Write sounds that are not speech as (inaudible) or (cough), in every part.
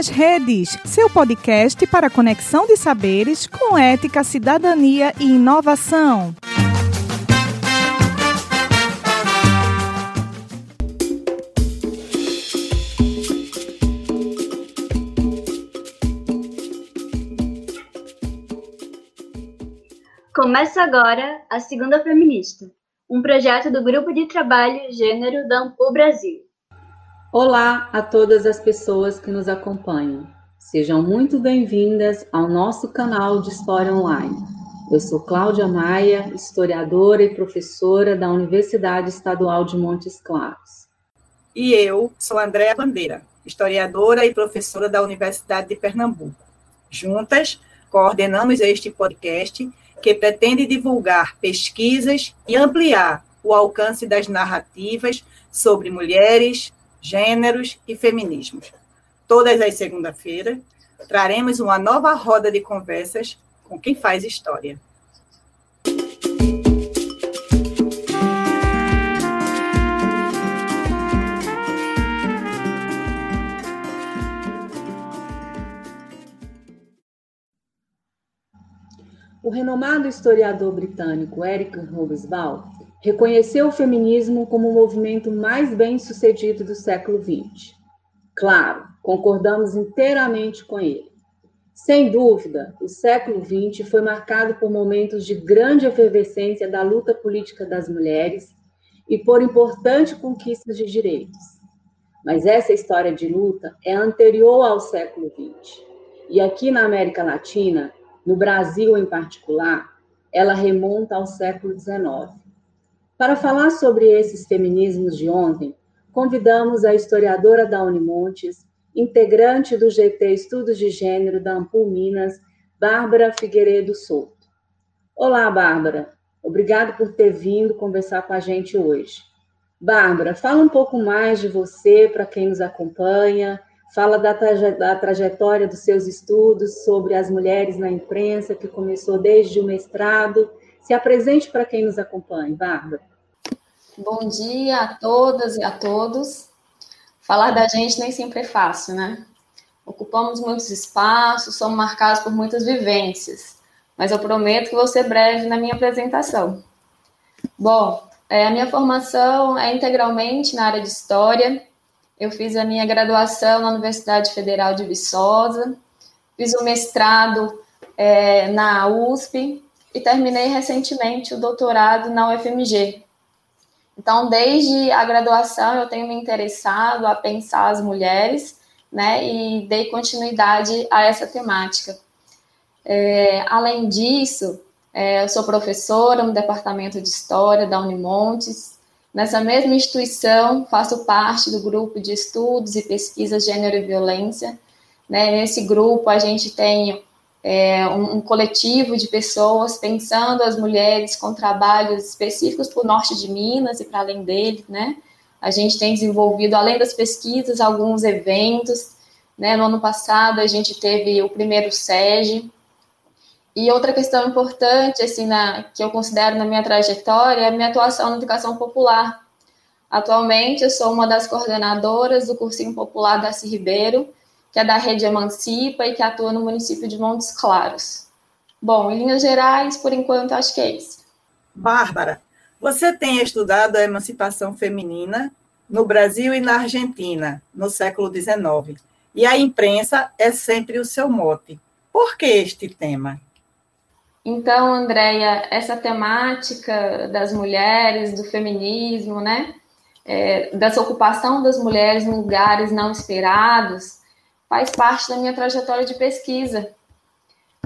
nas Redes, seu podcast para conexão de saberes com ética, cidadania e inovação. Começa agora a Segunda Feminista, um projeto do Grupo de Trabalho Gênero da Ampul Brasil. Olá a todas as pessoas que nos acompanham. Sejam muito bem-vindas ao nosso canal de História Online. Eu sou Cláudia Maia, historiadora e professora da Universidade Estadual de Montes Claros. E eu sou Andréa Bandeira, historiadora e professora da Universidade de Pernambuco. Juntas, coordenamos este podcast que pretende divulgar pesquisas e ampliar o alcance das narrativas sobre mulheres, gêneros e feminismos. Todas as segundas-feiras, traremos uma nova roda de conversas com quem faz história. O renomado historiador britânico Eric Hobsbawm reconheceu o feminismo como o movimento mais bem-sucedido do século XX. Claro, concordamos inteiramente com ele. Sem dúvida, o século XX foi marcado por momentos de grande efervescência da luta política das mulheres e por importantes conquistas de direitos. Mas essa história de luta é anterior ao século XX. E aqui na América Latina, no Brasil em particular, ela remonta ao século XIX. Para falar sobre esses feminismos de ontem, convidamos a historiadora da Unimontes, integrante do GT Estudos de Gênero da Ampul Minas, Bárbara Figueiredo Souto. Olá, Bárbara. Obrigado por ter vindo conversar com a gente hoje. Bárbara, fala um pouco mais de você para quem nos acompanha, fala da, traje da, trajetória dos seus estudos sobre as mulheres na imprensa, que começou desde o mestrado. Se apresente para quem nos acompanha, Bárbara. Bom dia a todas e a todos. Falar da gente nem sempre é fácil, né? Ocupamos muitos espaços, somos marcados por muitas vivências, mas eu prometo que vou ser breve na minha apresentação. Bom, é, a minha formação é integralmente na área de História. Eu fiz a minha graduação na Universidade Federal de Viçosa, fiz o mestrado é, na USP e terminei recentemente o doutorado na UFMG, então, desde a graduação, eu tenho me interessado a pensar as mulheres, né, e dei continuidade a essa temática. É, além disso, é, eu sou professora no Departamento de História da Unimontes. Nessa mesma instituição, faço parte do grupo de estudos e pesquisas Gênero e Violência. Né, nesse grupo, a gente tem é, um, um, coletivo de pessoas pensando as mulheres com trabalhos específicos para o norte de Minas e para além dele, né? A gente tem desenvolvido, além das pesquisas, alguns eventos. Né? No ano passado, a gente teve o primeiro SEG. E outra questão importante, assim, na, que eu considero na minha trajetória, é a minha atuação na educação popular. Atualmente, eu sou uma das coordenadoras do Cursinho Popular Darcy Ribeiro, que é da rede Emancipa e que atua no município de Montes Claros. Bom, em linhas gerais, por enquanto, acho que é isso. Bárbara, você tem estudado a emancipação feminina no Brasil e na Argentina, no século XIX, e a imprensa é sempre o seu mote. Por que este tema? Então, Andréia, essa temática das mulheres, do feminismo, né, é, dessa ocupação das mulheres em lugares não esperados, faz parte da minha trajetória de pesquisa.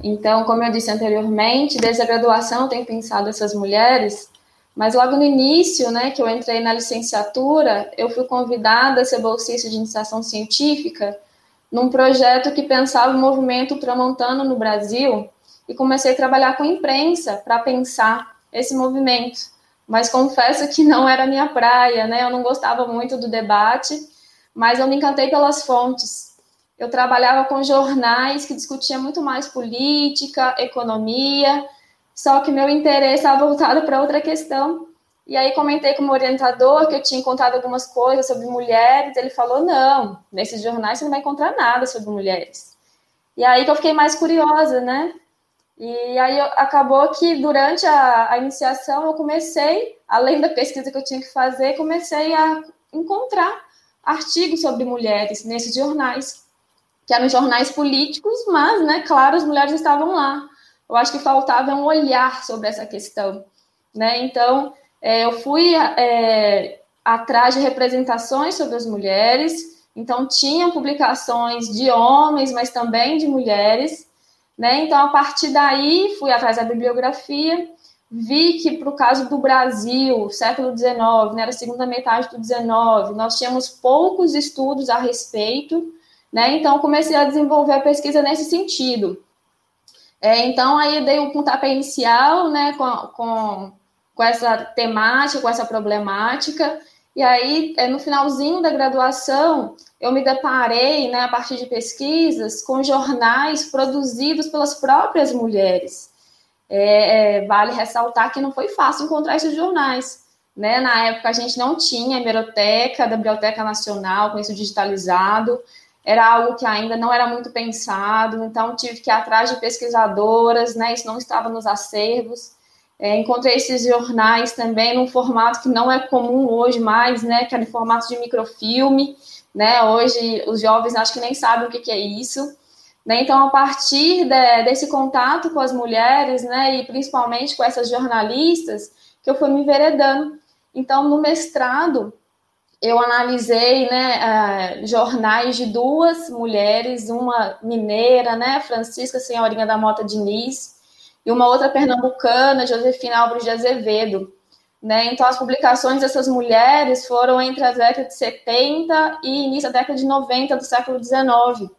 Então, como eu disse anteriormente, desde a graduação eu tenho pensado essas mulheres, mas logo no início, né, que eu entrei na licenciatura, eu fui convidada a ser bolsista de iniciação científica num projeto que pensava o movimento ultramontano no Brasil e comecei a trabalhar com imprensa para pensar esse movimento. Mas confesso que não era minha praia, né? Eu não gostava muito do debate, mas eu me encantei pelas fontes eu trabalhava com jornais que discutiam muito mais política, economia, só que meu interesse estava voltado para outra questão, E aí comentei com o meu orientador que eu tinha encontrado algumas coisas sobre mulheres. Ele falou: não, nesses jornais você não vai encontrar nada sobre mulheres. E aí que eu fiquei mais curiosa, né? E aí acabou que durante a, a iniciação eu comecei, além da pesquisa que eu tinha que fazer, comecei a encontrar artigos sobre mulheres nesses jornais, que eram jornais políticos, mas, né, claro, as mulheres estavam lá. Eu acho que faltava um olhar sobre essa questão, né? Então, é, eu fui é, atrás de representações sobre as mulheres, então tinham publicações de homens, mas também de mulheres, né? Então, a partir daí, fui atrás da bibliografia, vi que, para o caso do Brasil, século XIX, né, era a segunda metade do XIX, nós tínhamos poucos estudos a respeito, né? Então, comecei a desenvolver a pesquisa nesse sentido. É, então, aí dei o pontapé inicial, né, com, com, com essa temática, com essa problemática, e aí, é, no finalzinho da graduação, eu me deparei, né, a partir de pesquisas, com jornais produzidos pelas próprias mulheres. É, é, vale ressaltar que não foi fácil encontrar esses jornais. Né? Na época, a gente não tinha hemeroteca da Biblioteca Nacional com isso digitalizado, era algo que ainda não era muito pensado, então tive que ir atrás de pesquisadoras, né? isso não estava nos acervos. É, encontrei esses jornais também num formato que não é comum hoje mais, né, que é no formato de microfilme, né, hoje os jovens acho que nem sabem o que, que é isso, né, então a partir de, desse contato com as mulheres, né, e principalmente com essas jornalistas, que eu fui me enveredando. Então, no mestrado, eu analisei, né, uh, jornais de duas mulheres, uma mineira, né, Francisca Senhorinha da Mota Diniz, e uma outra pernambucana, Josefina Álvares de Azevedo. Né? Então, as publicações dessas mulheres foram entre as décadas de 70 e início da década de 90 do século 19.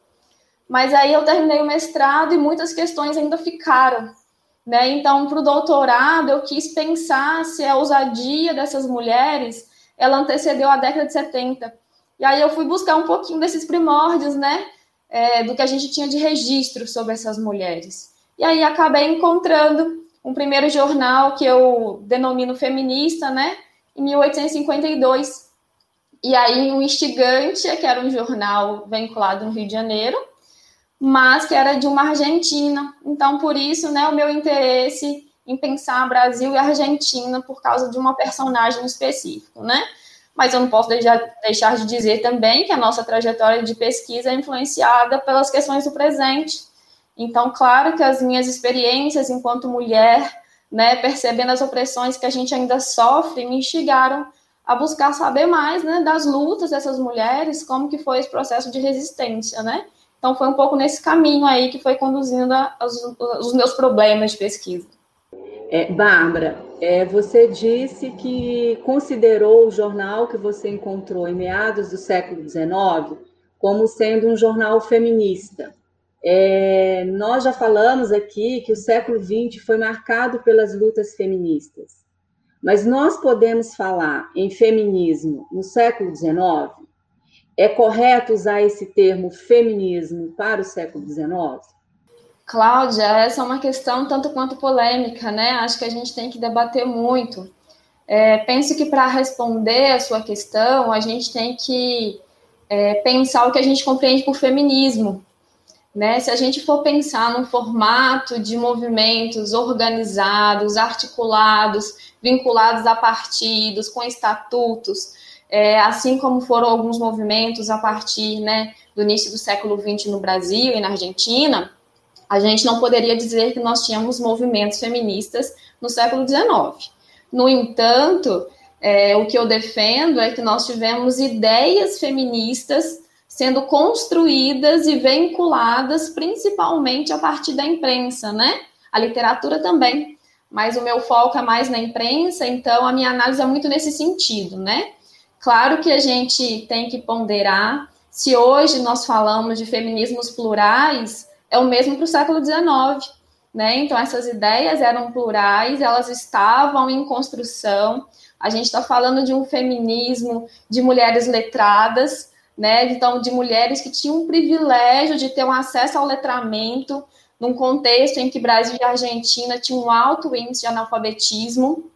Mas aí eu terminei o mestrado e muitas questões ainda ficaram. Né? Então, para o doutorado, eu quis pensar se a ousadia dessas mulheres ela antecedeu a década de 70. E aí eu fui buscar um pouquinho desses primórdios, né? É, do que a gente tinha de registro sobre essas mulheres. E aí acabei encontrando um primeiro jornal que eu denomino feminista, né, em 1852. E aí um instigante, que era um jornal vinculado no Rio de Janeiro, mas que era de uma argentina. Então, por isso, né, o meu interesse em pensar Brasil e Argentina por causa de uma personagem específico, né? Mas eu não posso deixar, de dizer também que a nossa trajetória de pesquisa é influenciada pelas questões do presente, então, claro que as minhas experiências enquanto mulher, né, percebendo as opressões que a gente ainda sofre, me instigaram a buscar saber mais, né, das lutas dessas mulheres, como que foi esse processo de resistência, né? Então, foi um pouco nesse caminho aí que foi conduzindo os, os meus problemas de pesquisa. É, Bárbara, é, você disse que considerou o jornal que você encontrou em meados do século XIX como sendo um jornal feminista. É, nós já falamos aqui que o século XX foi marcado pelas lutas feministas, mas nós podemos falar em feminismo no século XIX? É correto usar esse termo feminismo para o século XIX? Cláudia, essa é uma questão tanto quanto polêmica, né? Acho que a gente tem que debater muito. É, penso que para responder a sua questão, a gente tem que é, pensar o que a gente compreende por feminismo, né? Se a gente for pensar num formato de movimentos organizados, articulados, vinculados a partidos, com estatutos, é, assim como foram alguns movimentos a partir né, do início do século XX no Brasil e na Argentina, a gente não poderia dizer que nós tínhamos movimentos feministas no século XIX. No entanto, é, o que eu defendo é que nós tivemos ideias feministas sendo construídas e vinculadas principalmente a partir da imprensa, né? A literatura também, mas o meu foco é mais na imprensa, então a minha análise é muito nesse sentido, né? Claro que a gente tem que ponderar se hoje nós falamos de feminismos plurais, é o mesmo para o século XIX, né? Então essas ideias eram plurais, elas estavam em construção. A gente está falando de um feminismo de mulheres letradas, né? Então, de mulheres que tinham o privilégio de ter um acesso ao letramento num contexto em que Brasil e Argentina tinham um alto índice de analfabetismo.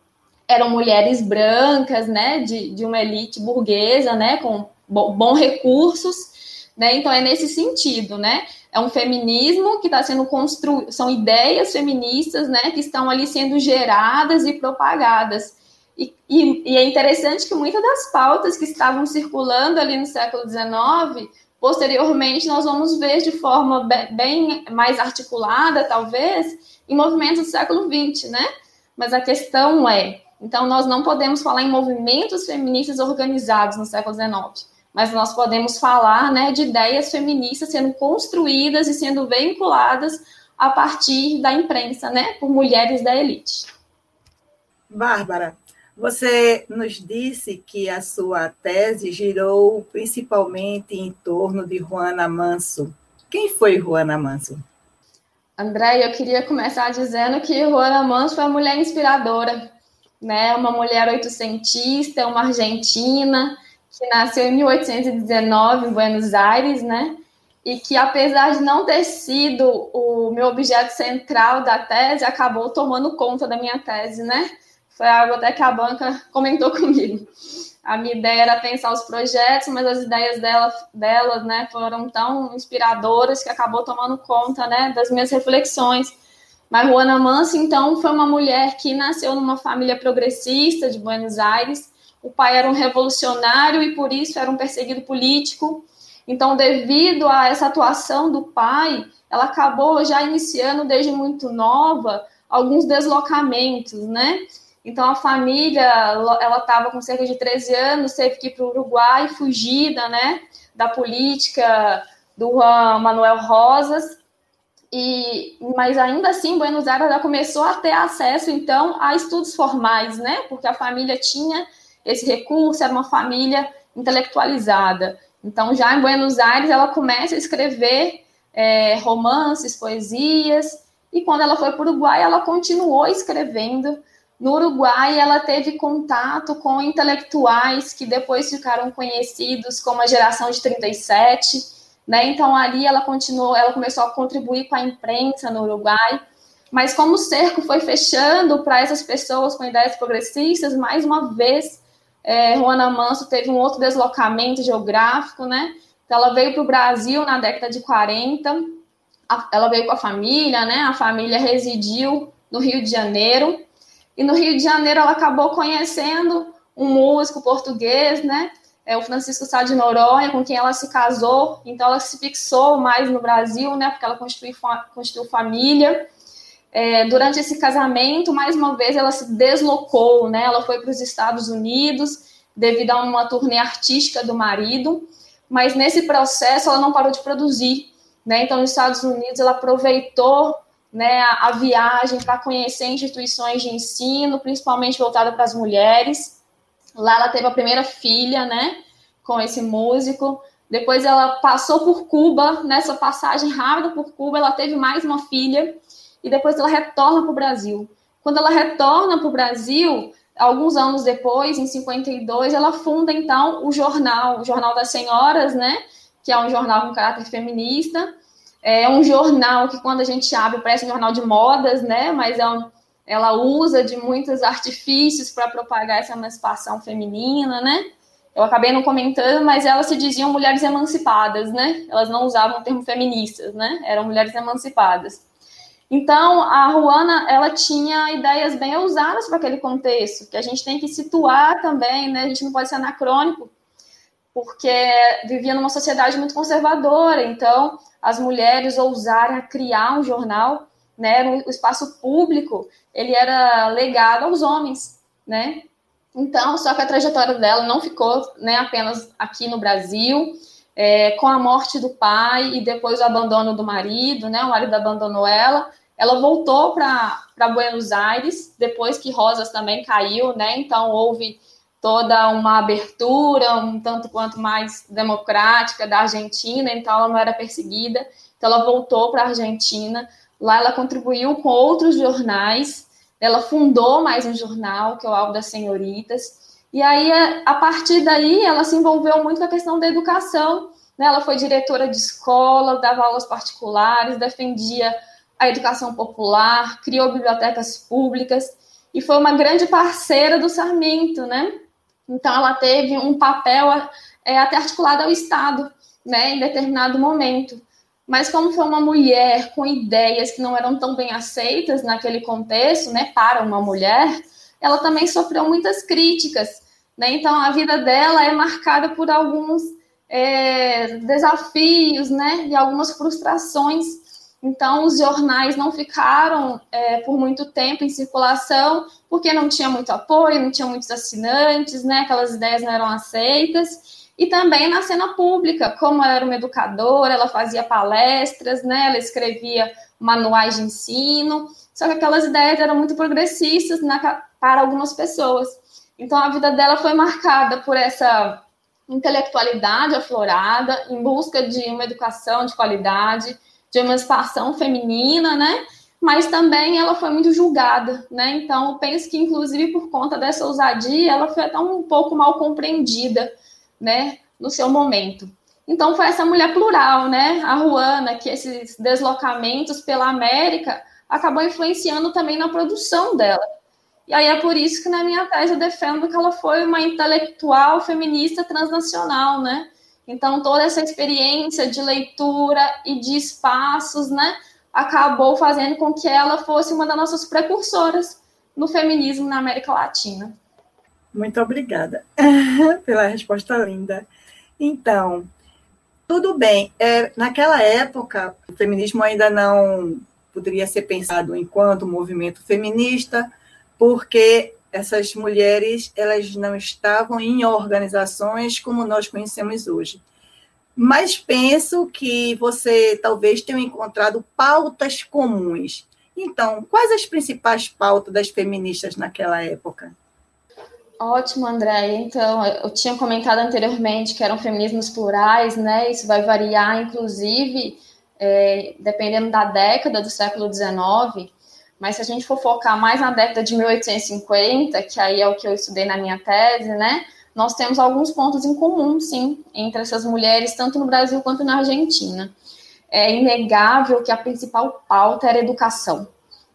eram mulheres brancas, né, de, de uma elite burguesa, né, com bons recursos, né, então é nesse sentido, né, é um feminismo que está sendo construído, são ideias feministas, né, que estão ali sendo geradas e propagadas, e, e, e, é interessante que muitas das pautas que estavam circulando ali no século XIX, posteriormente nós vamos ver de forma bem, bem mais articulada, talvez, em movimentos do século XX, né? Mas a questão é, então nós não podemos falar em movimentos feministas organizados no século XIX, mas nós podemos falar, né, de ideias feministas sendo construídas e sendo vinculadas a partir da imprensa, né, por mulheres da elite. Bárbara, você nos disse que a sua tese girou principalmente em torno de Juana Manso. Quem foi Juana Manso? André, eu queria começar dizendo que Juana Manso foi uma mulher inspiradora, né? Uma mulher oitocentista, uma argentina, que nasceu em 1819 em Buenos Aires, né? E que, apesar de não ter sido o meu objeto central da tese, acabou tomando conta da minha tese, né? Foi algo até que a banca (laughs) comentou comigo. A minha ideia era pensar os projetos, mas as ideias dela, delas né, foram tão inspiradoras que acabou tomando conta né, das minhas reflexões. Mas Juana Manso, então, foi uma mulher que nasceu numa família progressista de Buenos Aires. O pai era um revolucionário e, por isso, era um perseguido político. Então, devido a essa atuação do pai, ela acabou já iniciando, desde muito nova, alguns deslocamentos, né? Então a família, ela estava com cerca de 13 anos, teve que ir para o Uruguai, fugida, né, da política do Juan Manuel Rosas. E, mas ainda assim, Buenos Aires ela começou a ter acesso então a estudos formais, né? Porque a família tinha esse recurso, era uma família intelectualizada. Então, já em Buenos Aires, ela começa a escrever é, romances, poesias, e quando ela foi para o Uruguai, ela continuou escrevendo no Uruguai, ela teve contato com intelectuais que depois ficaram conhecidos como a geração de 37, né? Então ali ela continuou, ela começou a contribuir com a imprensa no Uruguai. Mas como o cerco foi fechando para essas pessoas com ideias progressistas, mais uma vez, é, Juana Manso teve um outro deslocamento geográfico, né? Então ela veio para o Brasil na década de 40, ela veio com a família, né? A família residiu no Rio de Janeiro, e no Rio de Janeiro ela acabou conhecendo um músico português, né? É o Francisco Sá de Noronha, com quem ela se casou. Então ela se fixou mais no Brasil, né? Porque ela constituiu família. É, durante esse casamento, mais uma vez, ela se deslocou, né? Ela foi para os Estados Unidos devido a uma turnê artística do marido, mas nesse processo ela não parou de produzir, né? Então, nos Estados Unidos, ela aproveitou né, a, a viagem para conhecer instituições de ensino, principalmente voltada para as mulheres. Lá ela teve a primeira filha, né, com esse músico. Depois ela passou por Cuba, nessa passagem rápida por Cuba, ela teve mais uma filha e depois ela retorna para o Brasil. Quando ela retorna para o Brasil, alguns anos depois, em 52, ela funda então o jornal, o Jornal das Senhoras, né, que é um jornal com caráter feminista, é um jornal que, quando a gente abre, parece um jornal de modas, né? Mas é um, ela usa de muitos artifícios para propagar essa emancipação feminina, né? Eu acabei não comentando, mas elas se diziam mulheres emancipadas, né? Elas não usavam o termo feministas, né? Eram mulheres emancipadas. Então, a Ruana, ela tinha ideias bem ousadas para aquele contexto, que a gente tem que situar também, né? A gente não pode ser anacrônico, porque vivia numa sociedade muito conservadora, então as mulheres ousarem a criar um jornal, né, o espaço público, ele era legado aos homens, né? Então, só que a trajetória dela não ficou né, apenas aqui no Brasil, é, com a morte do pai e depois o abandono do marido, né? O marido abandonou ela, ela voltou para Buenos Aires, depois que Rosas também caiu, né? Então houve toda uma abertura, um tanto quanto mais democrática da Argentina, então ela não era perseguida. Então ela voltou para a Argentina. Lá ela contribuiu com outros jornais. Ela fundou mais um jornal, que é o Alvo das Senhoritas. E aí, a partir daí, ela se envolveu muito com a questão da educação. Né? Ela foi diretora de escola, dava aulas particulares, defendia a educação popular, criou bibliotecas públicas. e foi uma grande parceira do Sarmento, né? Então, ela teve um papel é, até articulado ao Estado, né, em determinado momento. Mas como foi uma mulher com ideias que não eram tão bem aceitas naquele contexto, né, para uma mulher, ela também sofreu muitas críticas, né? Então, a vida dela é marcada por alguns é, desafios, né, e algumas frustrações então, os jornais não ficaram é, por muito tempo em circulação, porque não tinha muito apoio, não tinha muitos assinantes, né? Aquelas ideias não eram aceitas. E também na cena pública, como ela era uma educadora, ela fazia palestras, né? Ela escrevia manuais de ensino. Só que aquelas ideias eram muito progressistas na, para algumas pessoas. Então, a vida dela foi marcada por essa intelectualidade aflorada, em busca de uma educação de qualidade de emancipação feminina, né? Mas também ela foi muito julgada, né? Então, eu penso que, inclusive, por conta dessa ousadia, ela foi até um pouco mal compreendida, né? No seu momento. Então, foi essa mulher plural, né? A Ruana, que esses deslocamentos pela América acabou influenciando também na produção dela. E aí é por isso que na minha tese eu defendo que ela foi uma intelectual feminista transnacional, né? Então, toda essa experiência de leitura e de espaços, né, acabou fazendo com que ela fosse uma das nossas precursoras no feminismo na América Latina. Muito obrigada (laughs) pela resposta linda. Então, tudo bem. É, naquela época, o feminismo ainda não poderia ser pensado enquanto movimento feminista, porque essas mulheres elas não estavam em organizações como nós conhecemos hoje. Mas penso que você talvez tenha encontrado pautas comuns. Então, quais as principais pautas das feministas naquela época? Ótimo, André. Então, eu tinha comentado anteriormente que eram feminismos plurais, né? Isso vai variar, inclusive, é, dependendo da década do século XIX. Mas se a gente for focar mais na década de 1850, que aí é o que eu estudei na minha tese, né? Nós temos alguns pontos em comum, sim, entre essas mulheres, tanto no Brasil quanto na Argentina. É inegável que a principal pauta era educação,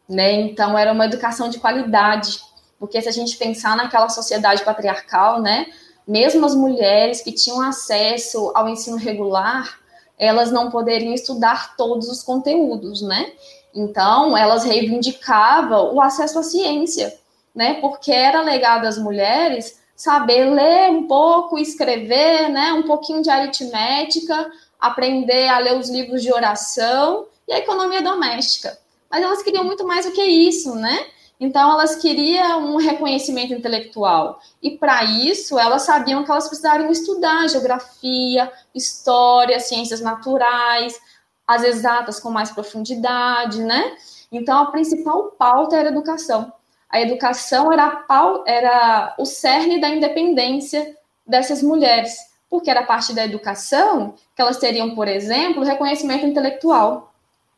né? Então era uma educação de qualidade, porque se a gente pensar naquela sociedade patriarcal, né? Mesmo as mulheres que tinham acesso ao ensino regular, elas não poderiam estudar todos os conteúdos, né? Então, elas reivindicavam o acesso à ciência, né? Porque era legado às mulheres saber ler um pouco, escrever, né? Um pouquinho de aritmética, aprender a ler os livros de oração e a economia doméstica. Mas elas queriam muito mais do que isso, né? Então, elas queriam um reconhecimento intelectual. E para isso, elas sabiam que elas precisariam estudar geografia, história, ciências naturais, as exatas com mais profundidade, né? Então, a principal pauta era a educação. A educação era, a pau, era o cerne da independência dessas mulheres, porque era parte da educação que elas teriam, por exemplo, reconhecimento intelectual,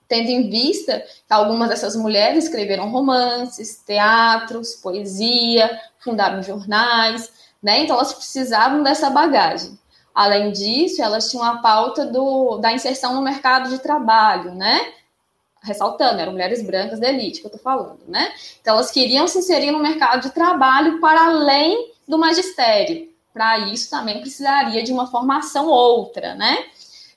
tendo em vista que algumas dessas mulheres escreveram romances, teatros, poesia, fundaram jornais, né? Então, elas precisavam dessa bagagem. Além disso, elas tinham a pauta do, da inserção no mercado de trabalho, né? Ressaltando, eram mulheres brancas da elite que eu estou falando, né? Então, elas queriam se inserir no mercado de trabalho para além do magistério. Para isso, também precisaria de uma formação outra, né?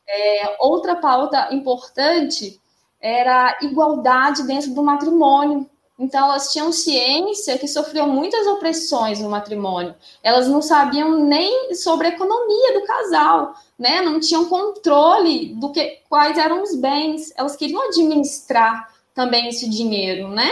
É, outra pauta importante era a igualdade dentro do matrimônio, então, elas tinham ciência que sofriam muitas opressões no matrimônio. Elas não sabiam nem sobre a economia do casal, né? Não tinham controle do que quais eram os bens. Elas queriam administrar também esse dinheiro, né?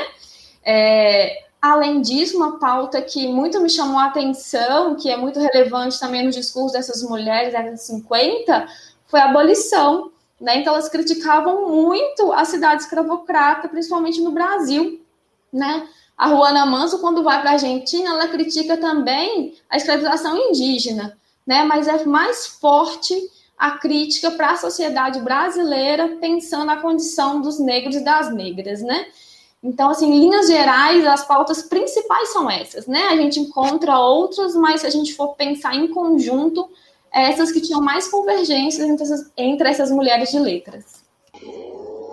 É, além disso, uma pauta que muito me chamou a atenção, que é muito relevante também no discurso dessas mulheres da década de 50, foi a abolição. Né? Então, elas criticavam muito a cidade escravocrata, principalmente no Brasil né? A Juana Manso, quando vai para a Argentina, ela critica também a escravização indígena, né? Mas é mais forte a crítica para a sociedade brasileira, pensando a condição dos negros e das negras, né? Então, assim, em linhas gerais, as pautas principais são essas, né? A gente encontra outras, mas se a gente for pensar em conjunto, essas que tinham mais convergências entre essas, entre essas mulheres de letras.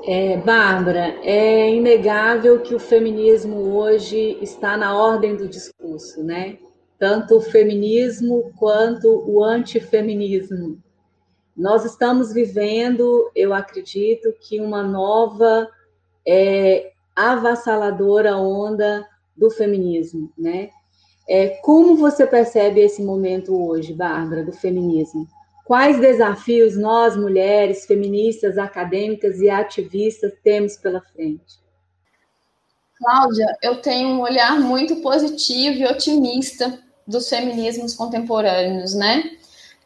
É, Bárbara, é inegável que o feminismo hoje está na ordem do discurso, né? Tanto o feminismo quanto o antifeminismo. Nós estamos vivendo, eu acredito, que uma nova é, avassaladora onda do feminismo, né? É, como você percebe esse momento hoje, Bárbara, do feminismo? Quais desafios nós, mulheres, feministas, acadêmicas e ativistas, temos pela frente? Cláudia, eu tenho um olhar muito positivo e otimista dos feminismos contemporâneos, né?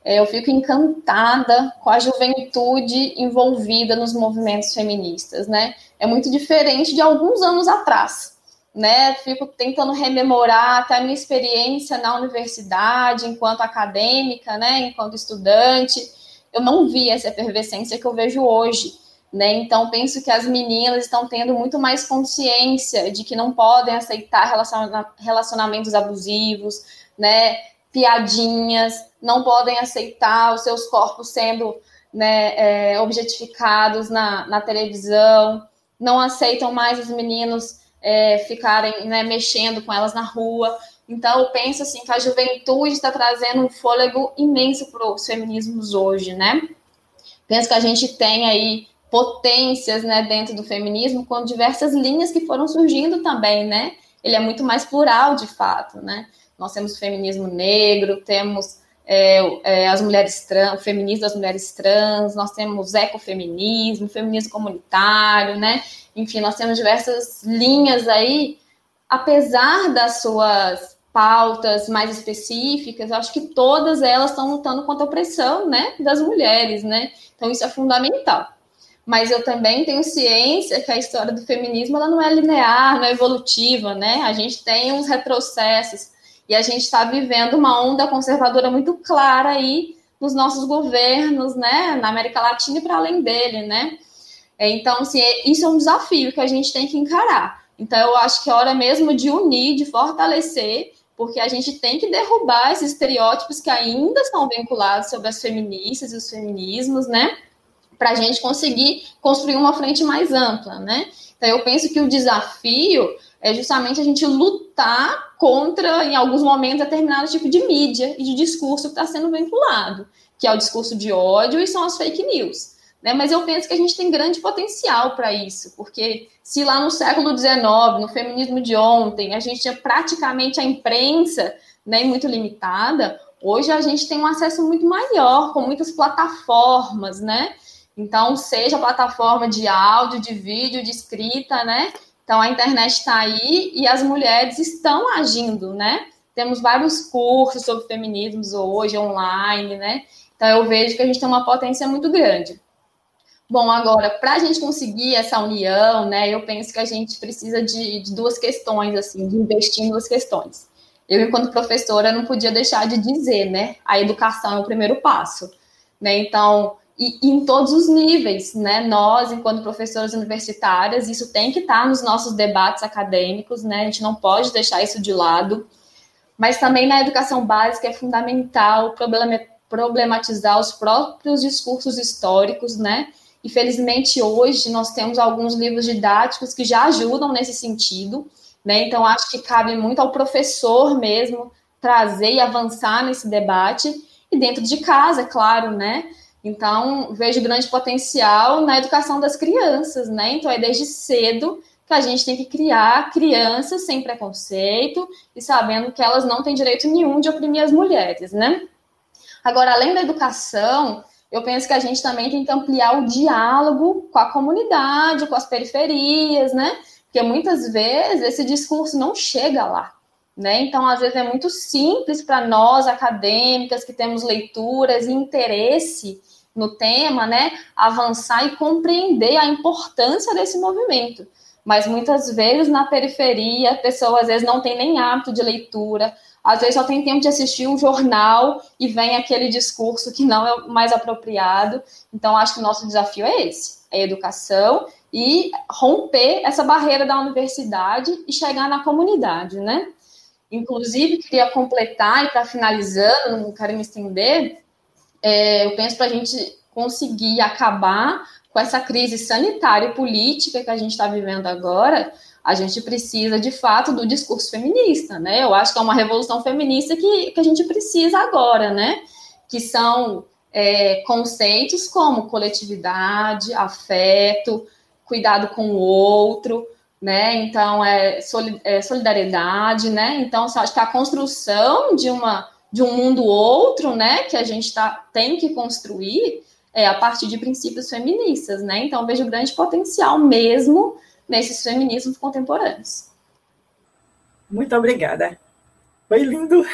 É, eu fico encantada com a juventude envolvida nos movimentos feministas, né? É muito diferente de alguns anos atrás, né? Fico tentando rememorar até a minha experiência na universidade, enquanto acadêmica, né? Enquanto estudante, eu não vi essa efervescência que eu vejo hoje, né? Então penso que as meninas estão tendo muito mais consciência de que não podem aceitar relacionamentos abusivos, né? Piadinhas, não podem aceitar os seus corpos sendo né, é, objetificados na, na televisão, não aceitam mais os meninos é, ficarem né, mexendo com elas na rua. Então, eu penso assim que a juventude está trazendo um fôlego imenso para os feminismos hoje, né? Penso que a gente tem aí potências né, dentro do feminismo com diversas linhas que foram surgindo também, né? Ele é muito mais plural, de fato, né? Nós temos feminismo negro, temos é, é, as mulheres trans, o feminismo das mulheres trans, nós temos ecofeminismo, feminismo comunitário, né? Enfim, nós temos diversas linhas aí, apesar das suas pautas mais específicas, acho que todas elas estão lutando contra a opressão, né, das mulheres, né? Então isso é fundamental. Mas eu também tenho ciência que a história do feminismo ela não é linear, não é evolutiva, né? A gente tem uns retrocessos e a gente está vivendo uma onda conservadora muito clara aí nos nossos governos, né, na América Latina e para além dele, né? É, então, assim, é, isso é um desafio que a gente tem que encarar. Então, eu acho que é hora mesmo de unir, de fortalecer, porque a gente tem que derrubar esses estereótipos que ainda estão vinculados sobre as feministas e os feminismos, né? Para a gente conseguir construir uma frente mais ampla, né? Então, eu penso que o desafio é justamente a gente lutar contra, em alguns momentos, determinado tipo de mídia e de discurso que está sendo vinculado, que é o discurso de ódio e são as fake news. Né? Mas eu penso que a gente tem grande potencial para isso, porque se lá no século XIX, no feminismo de ontem, a gente tinha praticamente a imprensa né, muito limitada, hoje a gente tem um acesso muito maior, com muitas plataformas, né? Então, seja plataforma de áudio, de vídeo, de escrita, né? Então, a internet está aí e as mulheres estão agindo, né? Temos vários cursos sobre feminismos hoje, online, né? Então, eu vejo que a gente tem uma potência muito grande. Bom, agora, para a gente conseguir essa união, né, eu penso que a gente precisa de, de, duas questões, assim, de investir em duas questões. Eu, enquanto professora, não podia deixar de dizer, né, a educação é o primeiro passo, né, então, e, e em todos os níveis, né, nós, enquanto professoras universitárias, isso tem que estar nos nossos debates acadêmicos, né, a gente não pode deixar isso de lado, mas também na educação básica é fundamental problematizar os próprios discursos históricos, né, Infelizmente, hoje nós temos alguns livros didáticos que já ajudam nesse sentido, né? Então, acho que cabe muito ao professor mesmo trazer e avançar nesse debate, e dentro de casa, é claro, né? Então, vejo grande potencial na educação das crianças, né? Então, é desde cedo que a gente tem que criar crianças sem preconceito e sabendo que elas não têm direito nenhum de oprimir as mulheres, né? Agora, além da educação, eu penso que a gente também tem que ampliar o diálogo com a comunidade, com as periferias, né? Porque muitas vezes esse discurso não chega lá, né? Então, às vezes é muito simples para nós acadêmicas que temos leituras e interesse no tema, né, avançar e compreender a importância desse movimento. Mas muitas vezes na periferia, a pessoa às vezes não tem nem hábito de leitura, às vezes só tem tempo de assistir um jornal e vem aquele discurso que não é mais apropriado. Então, acho que o nosso desafio é esse: é educação e romper essa barreira da universidade e chegar na comunidade, né? Inclusive, queria completar e para finalizando, não quero me estender, é, eu penso para a gente conseguir acabar com essa crise sanitária e política que a gente está vivendo agora, a gente precisa, de fato, do discurso feminista, né? Eu acho que é uma revolução feminista que, que a gente precisa agora, né? Que são é, conceitos como coletividade, afeto, cuidado com o outro, né? Então, é, é solidariedade, né? Então, acho que a construção de uma de um mundo outro, né, que a gente tá, tem que construir é, a partir de princípios feministas, né? Então, vejo grande potencial mesmo nesses feminismos contemporâneos. Muito obrigada. Foi lindo.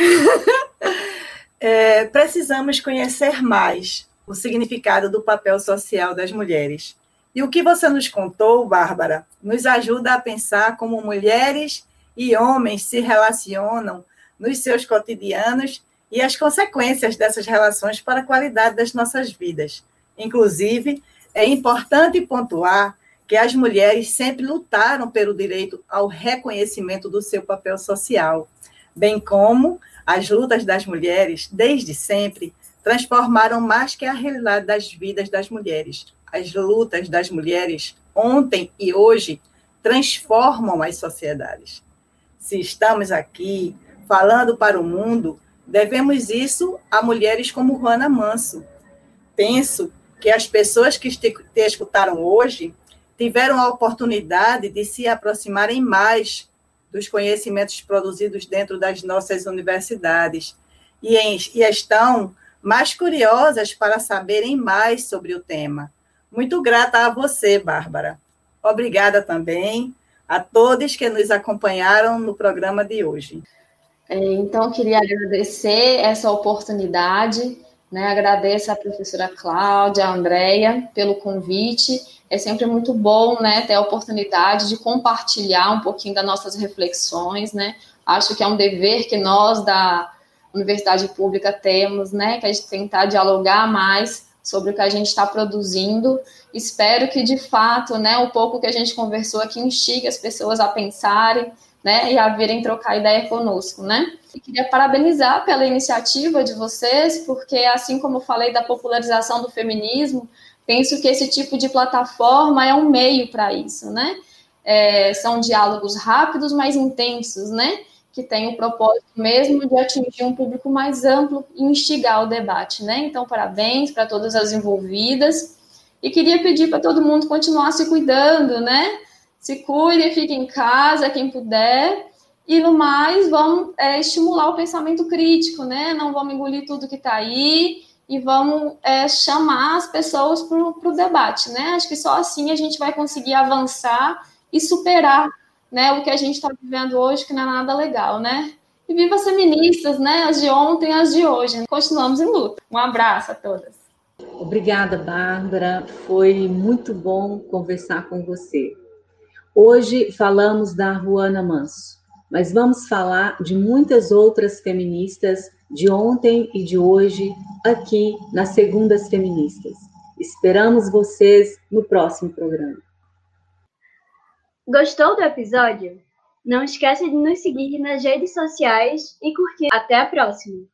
(laughs) é, precisamos conhecer mais o significado do papel social das mulheres e o que você nos contou, Bárbara, nos ajuda a pensar como mulheres e homens se relacionam nos seus cotidianos e as consequências dessas relações para a qualidade das nossas vidas. Inclusive, é importante pontuar que as mulheres sempre lutaram pelo direito ao reconhecimento do seu papel social, bem como as lutas das mulheres, desde sempre, transformaram mais que a realidade das vidas das mulheres, as lutas das mulheres ontem e hoje transformam as sociedades. Se estamos aqui falando para o mundo, devemos isso a mulheres como Juana Manso. Penso que as pessoas que te escutaram hoje tiveram a oportunidade de se aproximarem mais dos conhecimentos produzidos dentro das nossas universidades e, em, e estão mais curiosas para saberem mais sobre o tema. Muito grata a você, Bárbara. Obrigada também a todos que nos acompanharam no programa de hoje. É, então, queria agradecer essa oportunidade, né? agradeço a professora Cláudia, a Andrea, pelo convite. É sempre muito bom né, ter a oportunidade de compartilhar um pouquinho das nossas reflexões. Né? Acho que é um dever que nós da Universidade Pública temos, né, que a gente tentar dialogar mais sobre o que a gente está produzindo. Espero que, de fato, né, o pouco que a gente conversou aqui instigue as pessoas a pensarem né, e a virem trocar ideia conosco, né? E queria parabenizar pela iniciativa de vocês, porque, assim como eu falei da popularização do feminismo, penso que esse tipo de plataforma é um meio para isso, né? É, são diálogos rápidos, mas intensos, né? que tem o propósito mesmo de atingir um público mais amplo e instigar o debate, né? Então, parabéns para todas as envolvidas. E queria pedir para todo mundo continuar se cuidando, né? Se cuide, fique em casa, quem puder. E no mais, vamos é, estimular o pensamento crítico, né? Não vamos engolir tudo que está aí e vamos é, chamar as pessoas para o debate, né? Acho que só assim a gente vai conseguir avançar e superar né, o que a gente está vivendo hoje, que não é nada legal, né? E viva as feministas, né? As de ontem, as de hoje. Continuamos em luta. Um abraço a todas. Obrigada, Bárbara. Foi muito bom conversar com você. Hoje falamos da Ruana Manso, mas vamos falar de muitas outras feministas de ontem e de hoje aqui nas Segundas Feministas. Esperamos vocês no próximo programa. Gostou do episódio? Não esqueça de nos seguir nas redes sociais e curtir. Até a próxima!